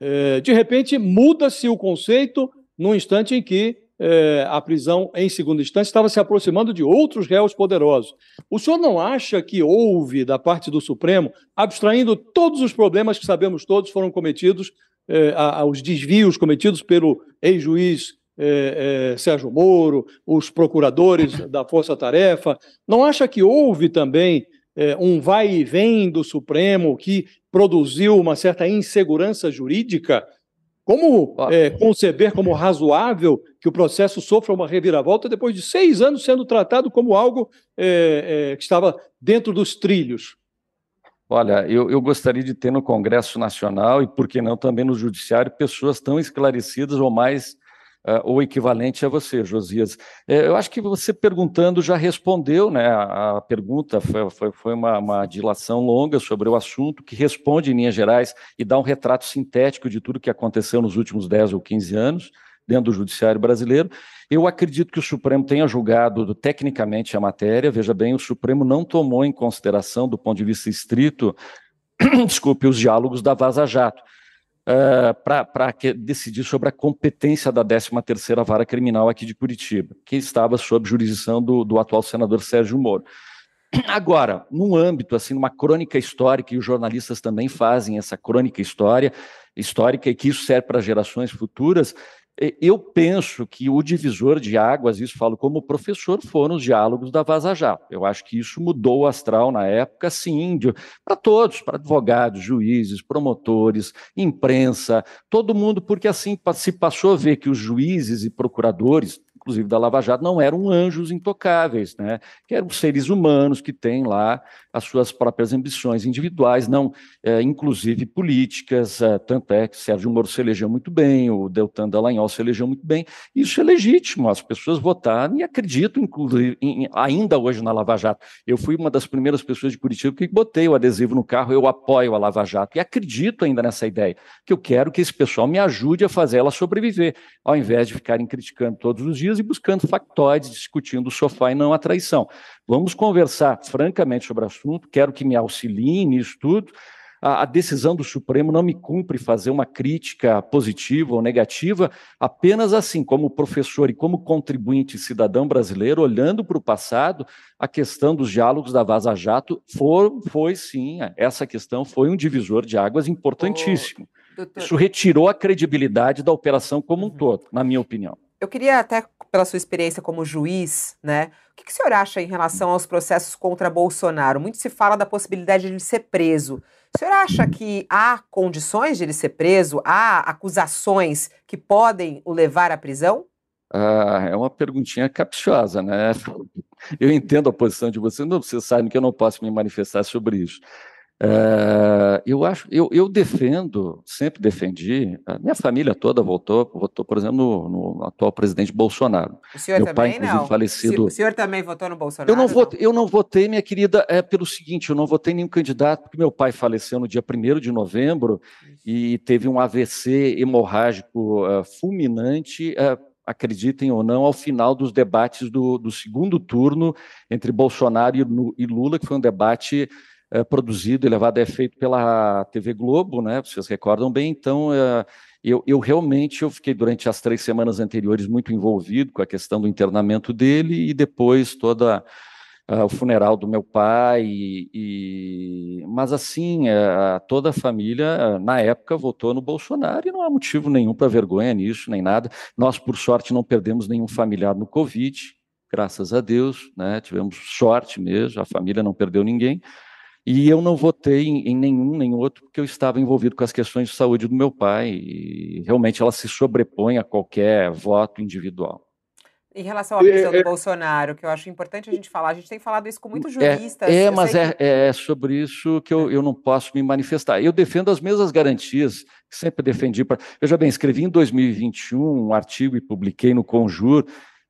S4: É, de repente, muda-se o conceito no instante em que é, a prisão em segunda instância estava se aproximando de outros réus poderosos. O senhor não acha que houve, da parte do Supremo, abstraindo todos os problemas que sabemos todos foram cometidos, é, aos desvios cometidos pelo ex-juiz é, é, Sérgio Moro, os procuradores da Força Tarefa, não acha que houve também um vai e vem do Supremo que produziu uma certa insegurança jurídica? Como é, conceber como razoável que o processo sofra uma reviravolta depois de seis anos sendo tratado como algo é, é, que estava dentro dos trilhos?
S3: Olha, eu, eu, gostaria de ter no Congresso Nacional e, por que não, também no Judiciário, pessoas tão esclarecidas ou mais uh, ou equivalente a você, Josias. É, eu acho que você perguntando já respondeu, né? A, a pergunta foi, foi, foi uma, uma, dilação longa sobre o assunto, que responde em linhas gerais e dá um retrato sintético de tudo que aconteceu nos últimos 10 ou 15 anos dentro do judiciário brasileiro. Eu acredito que o Supremo tenha julgado tecnicamente a matéria. Veja bem, o Supremo não tomou em consideração, do ponto de vista estrito, desculpe, os diálogos da Vaza Jato uh, eh, para decidir sobre a competência da 13ª Vara Criminal aqui de Curitiba, que estava sob jurisdição do, do atual senador Sérgio Moro. Agora, num âmbito, assim, numa crônica histórica, e os jornalistas também fazem essa crônica história, histórica, e que isso serve para gerações futuras, eu penso que o divisor de águas, isso falo como professor, foram os diálogos da Vaza Jato. Eu acho que isso mudou o astral na época, sim, para todos, para advogados, juízes, promotores, imprensa, todo mundo, porque assim se passou a ver que os juízes e procuradores, inclusive da Lava Jato, não eram anjos intocáveis, né? que eram seres humanos que têm lá as suas próprias ambições individuais, não, é, inclusive políticas, é, tanto é que Sérgio Moro se elegeu muito bem, o Deltan Dallagnol se elegeu muito bem, isso é legítimo, as pessoas votaram e acredito, inclusive, em, ainda hoje na Lava Jato. Eu fui uma das primeiras pessoas de Curitiba que botei o adesivo no carro, eu apoio a Lava Jato e acredito ainda nessa ideia, que eu quero que esse pessoal me ajude a fazer ela sobreviver, ao invés de ficarem criticando todos os dias e buscando factóides, discutindo o sofá e não a traição. Vamos conversar francamente sobre o assunto, quero que me auxiliem nisso tudo. A, a decisão do Supremo não me cumpre fazer uma crítica positiva ou negativa, apenas assim, como professor e como contribuinte cidadão brasileiro, olhando para o passado, a questão dos diálogos da Vaza Jato foi, foi sim, essa questão foi um divisor de águas importantíssimo. Oh, Isso retirou a credibilidade da operação como um uhum. todo, na minha opinião.
S2: Eu queria até, pela sua experiência como juiz, né? O que, que o senhor acha em relação aos processos contra Bolsonaro? Muito se fala da possibilidade de ele ser preso. O senhor acha que há condições de ele ser preso? Há acusações que podem o levar à prisão?
S3: Ah, é uma perguntinha capciosa, né? Eu entendo a posição de você, não, vocês sabem que eu não posso me manifestar sobre isso. Uh, eu acho, eu, eu, defendo, sempre defendi, minha família toda votou, votou, por exemplo, no, no atual presidente Bolsonaro.
S2: O senhor
S3: Meu
S2: também
S3: pai,
S2: não?
S3: falecido.
S2: O senhor também votou no Bolsonaro?
S3: Eu não, votei, eu não votei, minha querida, é pelo seguinte, eu não votei nenhum candidato, porque meu pai faleceu no dia 1 de novembro e teve um AVC hemorrágico uh, fulminante. Uh, acreditem ou não, ao final dos debates do, do segundo turno entre Bolsonaro e, Lula, que foi um debate é, produzido e levado a efeito pela TV Globo, né? Vocês recordam bem? Então, é, eu, eu, realmente eu fiquei durante as três semanas anteriores muito envolvido com a questão do internamento dele e depois toda uh, o funeral do meu pai. E, e... mas assim, uh, toda a família uh, na época votou no Bolsonaro e não há motivo nenhum para vergonha nisso nem nada. Nós por sorte não perdemos nenhum familiar no Covid, graças a Deus, né? Tivemos sorte mesmo, a família não perdeu ninguém. E eu não votei em, em, nenhum nem outro, porque eu estava envolvido com as questões de saúde do meu pai, e realmente ela se sobrepõe a qualquer voto individual.
S2: Em relação à prisão é, do é, Bolsonaro, que eu acho importante a gente falar, a gente tem falado isso com muitos é, juristas.
S3: É, é mas é, que... é, sobre isso que eu, eu não posso me manifestar. Eu defendo as mesmas garantias que sempre defendi. Pra... Veja bem, escrevi em 2021 um artigo e publiquei no Conjur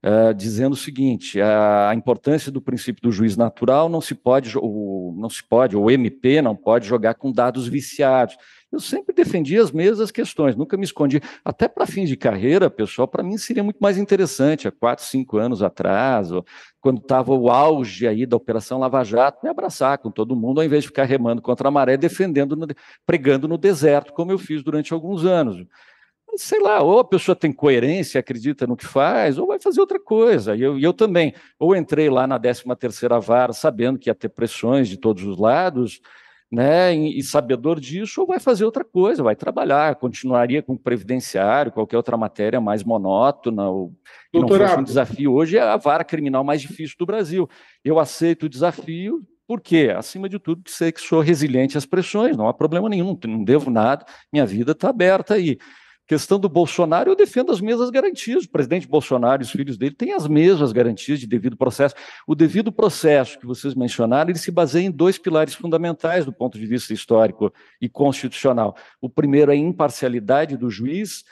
S3: Uh, dizendo o seguinte: a, a, importância do princípio do juiz natural não se pode, o, não se pode, o MP não pode jogar com dados viciados. Eu sempre defendi as mesmas questões, nunca me escondi. Até para fins de carreira, pessoal, para mim seria muito mais interessante, há quatro, cinco anos atrás, ou, quando estava o auge aí da Operação Lava Jato, me abraçar com todo mundo, ao invés de ficar remando contra a maré, defendendo, pregando no deserto, como eu fiz durante alguns anos sei lá, ou a pessoa tem coerência, acredita no que faz, ou vai fazer outra coisa. E eu, eu também, ou entrei lá na 13 terceira vara sabendo que ia ter pressões de todos os lados, né, e, e, sabedor disso, ou vai fazer outra coisa, vai trabalhar, continuaria com o previdenciário, qualquer outra matéria mais monótona, ou não fosse um desafio. Hoje é a vara criminal mais difícil do Brasil. Eu aceito o desafio, porque, acima de tudo, sei que sou resiliente às pressões, não há problema nenhum, não devo nada, minha vida está aberta aí. Questão do Bolsonaro, eu defendo as mesmas garantias. O presidente Bolsonaro e os filhos dele têm as mesmas garantias de devido processo. O devido processo que vocês mencionaram, ele se baseia em dois pilares fundamentais do ponto de vista histórico e constitucional. O primeiro é a imparcialidade do juiz,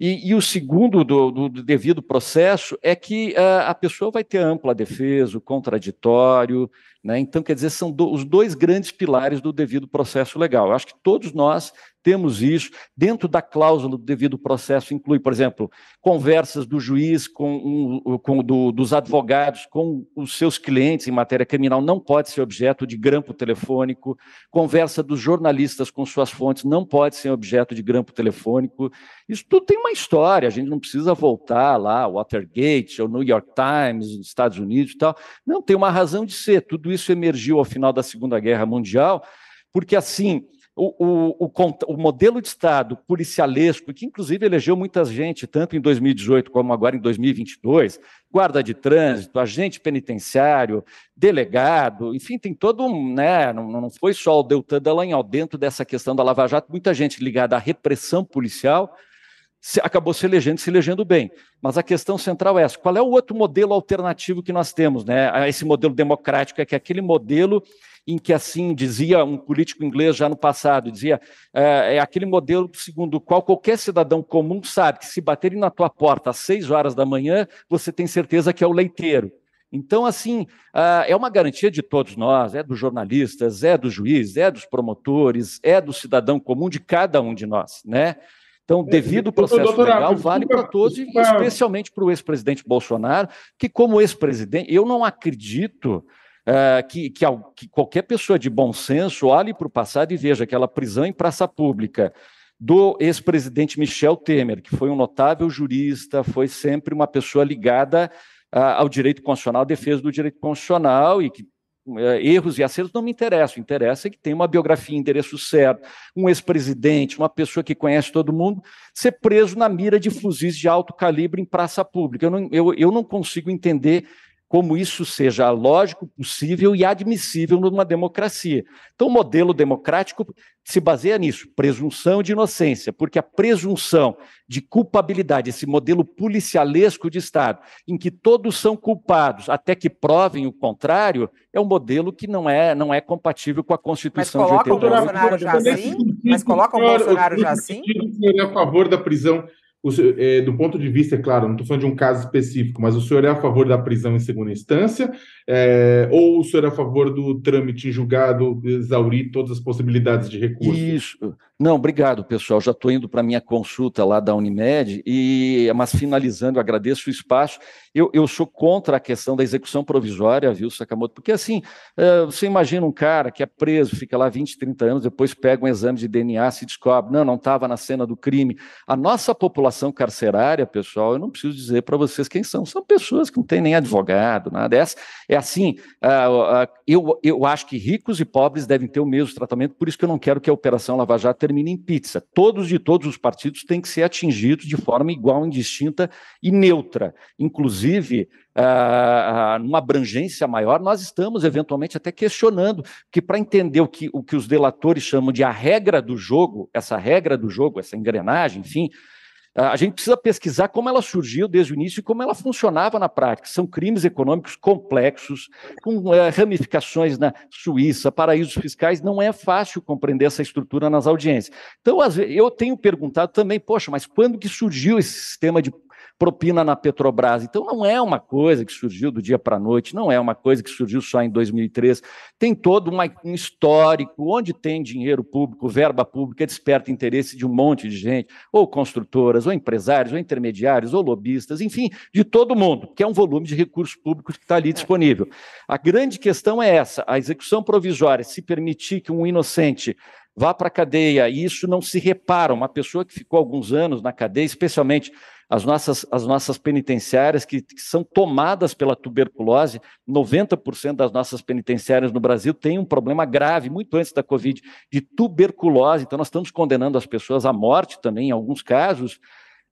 S3: e, e, o segundo do, do, do, devido processo é que uh, a pessoa vai ter ampla defesa, o contraditório, né? então, quer dizer, são do, os dois grandes pilares do devido processo legal. Eu acho que todos nós temos isso. Dentro da cláusula do devido processo, inclui, por exemplo, conversas do juiz com, um, com do, dos advogados com os seus clientes em matéria criminal, não pode ser objeto de grampo telefônico. Conversa dos jornalistas com suas fontes não pode ser objeto de grampo telefônico. Isso tudo tem uma história, a gente não precisa voltar lá, Watergate, ou New York Times, Estados Unidos e tal. Não, tem uma razão de ser. Tudo isso emergiu ao final da Segunda Guerra Mundial, porque assim o, o, o, o, modelo de Estado policialesco, que inclusive elegeu muita gente, tanto em 2018 como agora em 2022, guarda de trânsito, agente penitenciário, delegado, enfim, tem todo um. Né, não, não foi só o Deltan Dallagnol, dentro dessa questão da Lava Jato, muita gente ligada à repressão policial acabou se elegendo, se elegendo bem. Mas a questão central é essa: qual é o outro modelo alternativo que nós temos, né? Esse modelo democrático, é que aquele modelo em que assim dizia um político inglês já no passado, dizia é, é aquele modelo segundo o qual qualquer cidadão comum sabe que se baterem na tua porta às seis horas da manhã, você tem certeza que é o leiteiro. Então, assim, é uma garantia de todos nós, é dos jornalistas, é dos juízes, é dos promotores, é do cidadão comum, de cada um de nós, né? Então, é, devido ao processo doutora, legal, vale para todos, desculpa. especialmente para o ex-presidente Bolsonaro, que como ex-presidente, eu não acredito uh, que, que, que, qualquer pessoa de bom senso olhe para o passado e veja aquela prisão em praça pública do ex-presidente Michel Temer, que foi um notável jurista, foi sempre uma pessoa ligada uh, ao direito constitucional, defesa do direito constitucional e que erros e acertos não me interessam, interessa é que tem uma biografia, endereço certo, um ex-presidente, uma pessoa que conhece todo mundo, ser preso na mira de fuzis de alto calibre em praça pública. Eu não, eu, eu não consigo entender como isso seja lógico, possível e admissível numa democracia. Então, o modelo democrático se baseia nisso, presunção de inocência, porque a presunção de culpabilidade, esse modelo policialesco de Estado, em que todos são culpados até que provem o contrário, é um modelo que não é, não é compatível com a Constituição
S2: Mas coloca de 89. O Bolsonaro já assim? Mas coloca o Bolsonaro já assim?
S5: É a favor da prisão o, é, do ponto de vista, é claro, não estou falando de um caso específico, mas o senhor é a favor da prisão em segunda instância? É, ou o senhor é a favor do trâmite em julgado exaurir todas as possibilidades de recurso?
S3: Isso. Não, obrigado, pessoal. Já estou indo para a minha consulta lá da Unimed, e, mas finalizando, agradeço o espaço. Eu, eu sou contra a questão da execução provisória, viu, Sakamoto? Porque assim, é, você imagina um cara que é preso, fica lá 20, 30 anos, depois pega um exame de DNA, se descobre, não, não estava na cena do crime. A nossa população carcerária, pessoal, eu não preciso dizer para vocês quem são, são pessoas que não têm nem advogado, nada. Essa, é assim, eu, eu acho que ricos e pobres devem ter o mesmo tratamento, por isso que eu não quero que a Operação Lava Jato termine em pizza. Todos de todos os partidos têm que ser atingidos de forma igual, indistinta e neutra. Inclusive, uh, numa abrangência maior, nós estamos eventualmente até questionando que para entender o que, o que os delatores chamam de a regra do jogo, essa regra do jogo, essa engrenagem, enfim, a gente precisa pesquisar como ela surgiu desde o início e como ela funcionava na prática. São crimes econômicos complexos, com é, ramificações na Suíça, paraísos fiscais. Não é fácil compreender essa estrutura nas audiências. Então, eu tenho perguntado também, poxa, mas quando que surgiu esse sistema de propina na Petrobras. Então, não é uma coisa que surgiu do dia para a noite, não é uma coisa que surgiu só em 2003. Tem todo um histórico, onde tem dinheiro público, verba pública, desperta interesse de um monte de gente, ou construtoras, ou empresários, ou intermediários, ou lobistas, enfim, de todo mundo, que é um volume de recursos públicos que está ali disponível. A grande questão é essa: a execução provisória, se permitir que um inocente vá para a cadeia, e isso não se repara, uma pessoa que ficou alguns anos na cadeia, especialmente as nossas, as nossas penitenciárias que, que são tomadas pela tuberculose, 90% das nossas penitenciárias no Brasil têm um problema grave, muito antes da Covid, de tuberculose. Então, nós estamos condenando as pessoas à morte também, em alguns casos.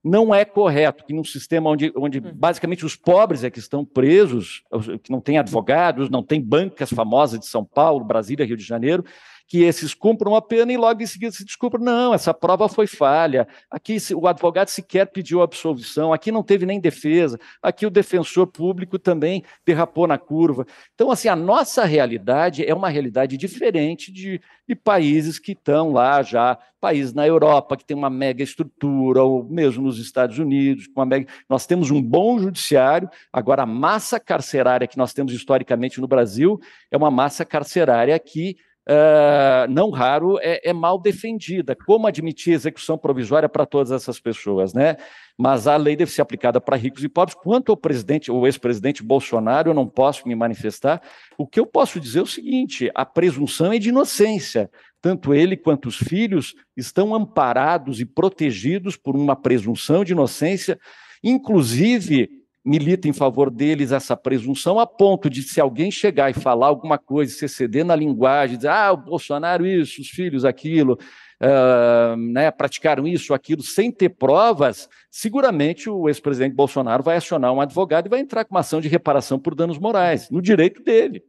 S3: Não é correto que num sistema onde, onde uhum. basicamente os pobres é que estão presos, que não tem advogados, não tem bancas famosas de São Paulo, Brasília, Rio de Janeiro, que esses cumpram a pena e logo em seguida se desculpa, não, essa prova foi falha, aqui o advogado sequer pediu absolvição, aqui não teve nem defesa, aqui o defensor público também derrapou na curva. Então, assim, a nossa realidade é uma realidade diferente de, de países que estão lá já, países na Europa que tem uma mega estrutura, ou mesmo nos Estados Unidos, com uma mega... nós temos um bom judiciário, agora a massa carcerária que nós temos historicamente no Brasil é uma massa carcerária que uh, não raro, é, é, mal defendida. Como admitir execução provisória para todas essas pessoas, né? Mas a lei deve ser aplicada para ricos e pobres. Quanto ao presidente, ou ex-presidente Bolsonaro, eu não posso me manifestar. O que eu posso dizer é o seguinte: a presunção é de inocência. Tanto ele quanto os filhos estão amparados e protegidos por uma presunção de inocência, inclusive milita em favor deles essa presunção, a ponto de, se alguém chegar e falar alguma coisa, se exceder na linguagem, dizer, ah, o Bolsonaro isso, os filhos aquilo, uh, né, praticaram isso, aquilo, sem ter provas, seguramente o ex-presidente Bolsonaro vai acionar um advogado e vai entrar com uma ação de reparação por danos morais, no direito dele.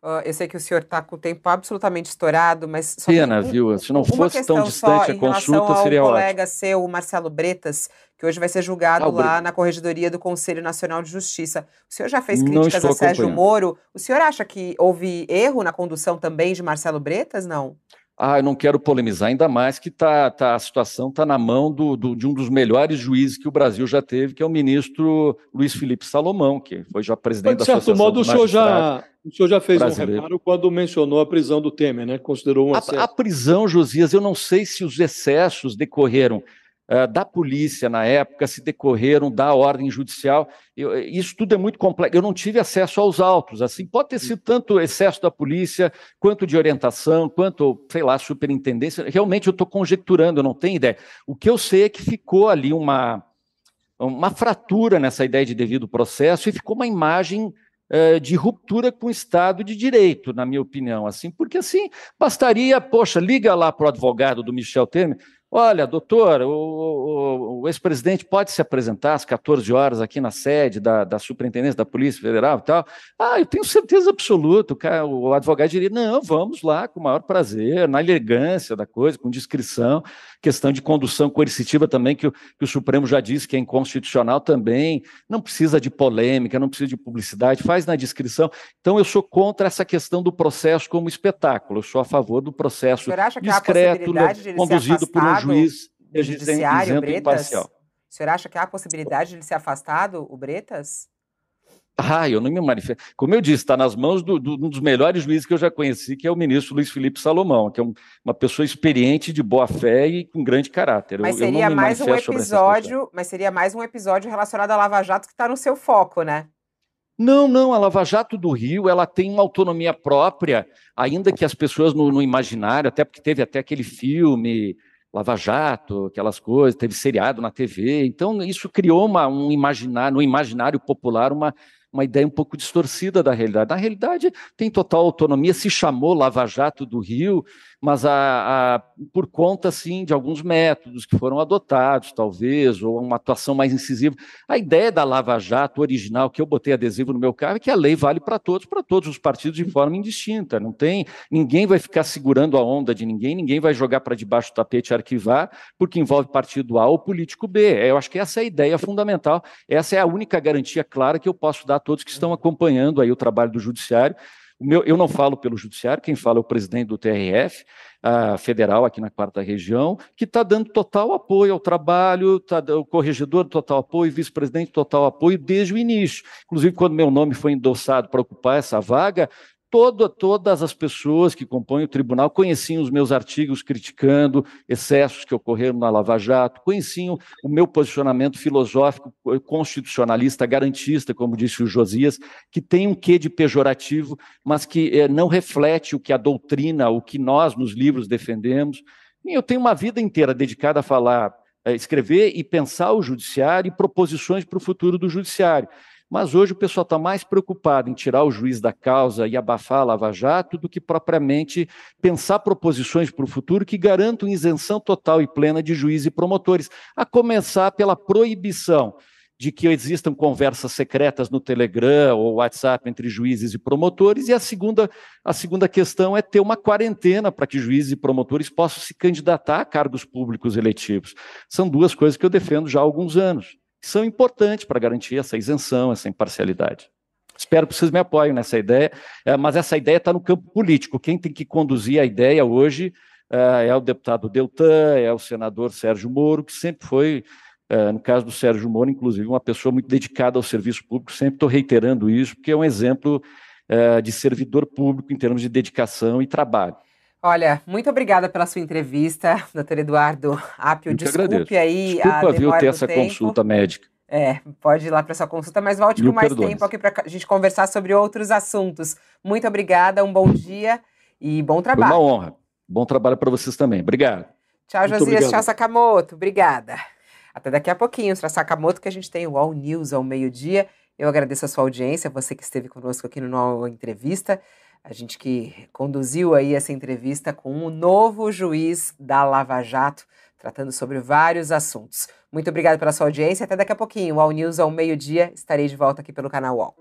S2: Uh, eu sei que o senhor está com o tempo absolutamente estourado, mas.
S3: Só Pena, um, viu? Se não fosse tão distante a consulta, seria
S2: ótimo. O colega seu, o Marcelo Bretas, que hoje vai ser julgado ah, lá na Corregedoria do Conselho Nacional de Justiça. O senhor já fez críticas a Sérgio Moro. O senhor acha que houve erro na condução também de Marcelo Bretas? Não?
S3: Ah, eu não quero polemizar, ainda mais que tá, tá a situação está na mão do, do, de um dos melhores juízes que o Brasil já teve, que é o ministro Luiz Felipe Salomão, que foi já presidente Mas,
S4: da Associação De certo modo, o senhor, já, o senhor já fez brasileiro. um reparo quando mencionou a prisão do Temer, né? Considerou um
S3: a, a prisão, Josias, eu não sei se os excessos decorreram uh, da polícia na época, se decorreram da ordem judicial. Eu, isso tudo é muito complexo. Eu não tive acesso aos autos. Assim, pode ter sido tanto excesso da polícia, quanto de orientação, quanto, sei lá, superintendência. Realmente eu estou conjecturando, eu não tenho ideia. O que eu sei é que ficou ali uma, uma fratura nessa ideia de devido processo e ficou uma imagem eh, de ruptura com o Estado de Direito, na minha opinião, assim, porque assim bastaria, poxa, liga lá para o advogado do Michel Temer, Olha, doutor, o, o, o ex-presidente pode se apresentar às 14 horas aqui na sede da, da Superintendência da Polícia Federal e tal. Ah, eu tenho certeza absoluta. O, o advogado diria: não, vamos lá, com o maior prazer, na elegância da coisa, com discrição. Questão de condução coercitiva também, que o, que o Supremo já disse que é inconstitucional também. Não precisa de polêmica, não precisa de publicidade, faz na discrição. Então, eu sou contra essa questão do processo como espetáculo. Eu sou a favor do processo discreto, conduzido por um juiz
S2: do judiciário, Bretas? Imparcial. O senhor acha que há a possibilidade de ele ser afastado, o Bretas?
S3: Ah, eu não me manifesto. Como eu disse, está nas mãos de do, um dos melhores juízes que eu já conheci, que é o ministro Luiz Felipe Salomão, que é um, uma pessoa experiente, de boa fé e com grande caráter.
S2: Mas seria eu mais um episódio, mas seria mais um episódio relacionado à Lava Jato que está no seu foco, né?
S3: Não, não, a Lava Jato do Rio, ela tem uma autonomia própria, ainda que as pessoas no, no imaginário, até porque teve até aquele filme Lava Jato, aquelas coisas, teve seriado na TV. Então, isso criou uma, um imaginário, no imaginário popular, uma, uma ideia um pouco distorcida da realidade. Na realidade, tem total autonomia, se chamou Lava Jato do Rio, mas a, a, por conta, sim, de alguns métodos que foram adotados, talvez, ou uma atuação mais incisiva. A ideia da Lava Jato original, que eu botei adesivo no meu carro, é que a lei vale para todos, para todos os partidos de forma indistinta. Não tem, ninguém vai ficar segurando a onda de ninguém, ninguém vai jogar para debaixo do tapete arquivar, porque envolve partido A ou político B. Eu acho que essa é a ideia fundamental, essa é a única garantia clara que eu posso dar a todos que estão acompanhando aí o trabalho do judiciário, meu, eu não falo pelo judiciário, quem fala é o presidente do TRF, federal aqui na quarta região, que está dando total apoio ao trabalho, tá, o corregedor total apoio, vice-presidente total apoio desde o início. Inclusive, quando meu nome foi endossado para ocupar essa vaga, Todo, todas as pessoas que compõem o tribunal conheciam os meus artigos criticando excessos que ocorreram na Lava Jato, conheciam o meu posicionamento filosófico, constitucionalista, garantista, como disse o Josias, que tem um quê de pejorativo, mas que é, não reflete o que a doutrina, o que nós nos livros defendemos. E eu tenho uma vida inteira dedicada a falar, escrever e pensar o judiciário e proposições para o futuro do judiciário. Mas hoje o pessoal está mais preocupado em tirar o juiz da causa e abafar a Lava Jato do que propriamente pensar proposições para o futuro que garantam isenção total e plena de juízes e promotores, a começar pela proibição de que existam conversas secretas no Telegram ou WhatsApp entre juízes e promotores, e a segunda, a segunda questão é ter uma quarentena para que juízes e promotores possam se candidatar a cargos públicos eletivos. São duas coisas que eu defendo já há alguns anos são importantes para garantir essa isenção, essa imparcialidade. Espero que vocês me apoiem nessa ideia, é, mas essa ideia está no campo político. Quem tem que conduzir a ideia hoje é, é o deputado Deltan, é o senador Sérgio Moro, que sempre foi, é, no caso do Sérgio Moro, inclusive, uma pessoa muito dedicada ao serviço público. Sempre estou reiterando isso, porque é um exemplo de servidor público em termos de dedicação e trabalho.
S2: Olha, muito obrigada pela sua entrevista, doutor Eduardo Apio. Desculpe agradeço. aí
S3: Desculpa, a viu, ter essa tempo. consulta médica.
S2: É, pode ir lá para sua consulta, mas volte com mais tempo aqui para a gente conversar sobre outros assuntos. Muito obrigada, um bom dia e bom trabalho.
S3: Foi uma honra. Bom trabalho para vocês também. Obrigado.
S2: Tchau, Muito Josias. Obrigado. Tchau, Sakamoto. Obrigada. Até daqui a pouquinho, para Sakamoto, que a gente tem o All News ao meio-dia. Eu agradeço a sua audiência, você que esteve conosco aqui no All Entrevista a gente que conduziu aí essa entrevista com o novo juiz da Lava Jato, tratando sobre vários assuntos. Muito obrigado pela sua audiência. Até daqui a pouquinho. O All News ao meio-dia. Estarei de volta aqui pelo canal UOL.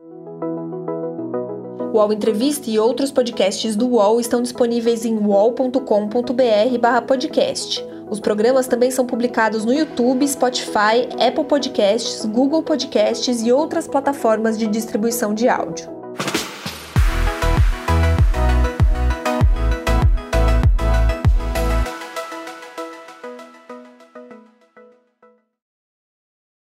S1: O UOL Entrevista e outros podcasts do UOL estão disponíveis em uol.com.br/podcast. Os programas também são publicados no YouTube, Spotify, Apple Podcasts, Google Podcasts e outras plataformas de distribuição de áudio.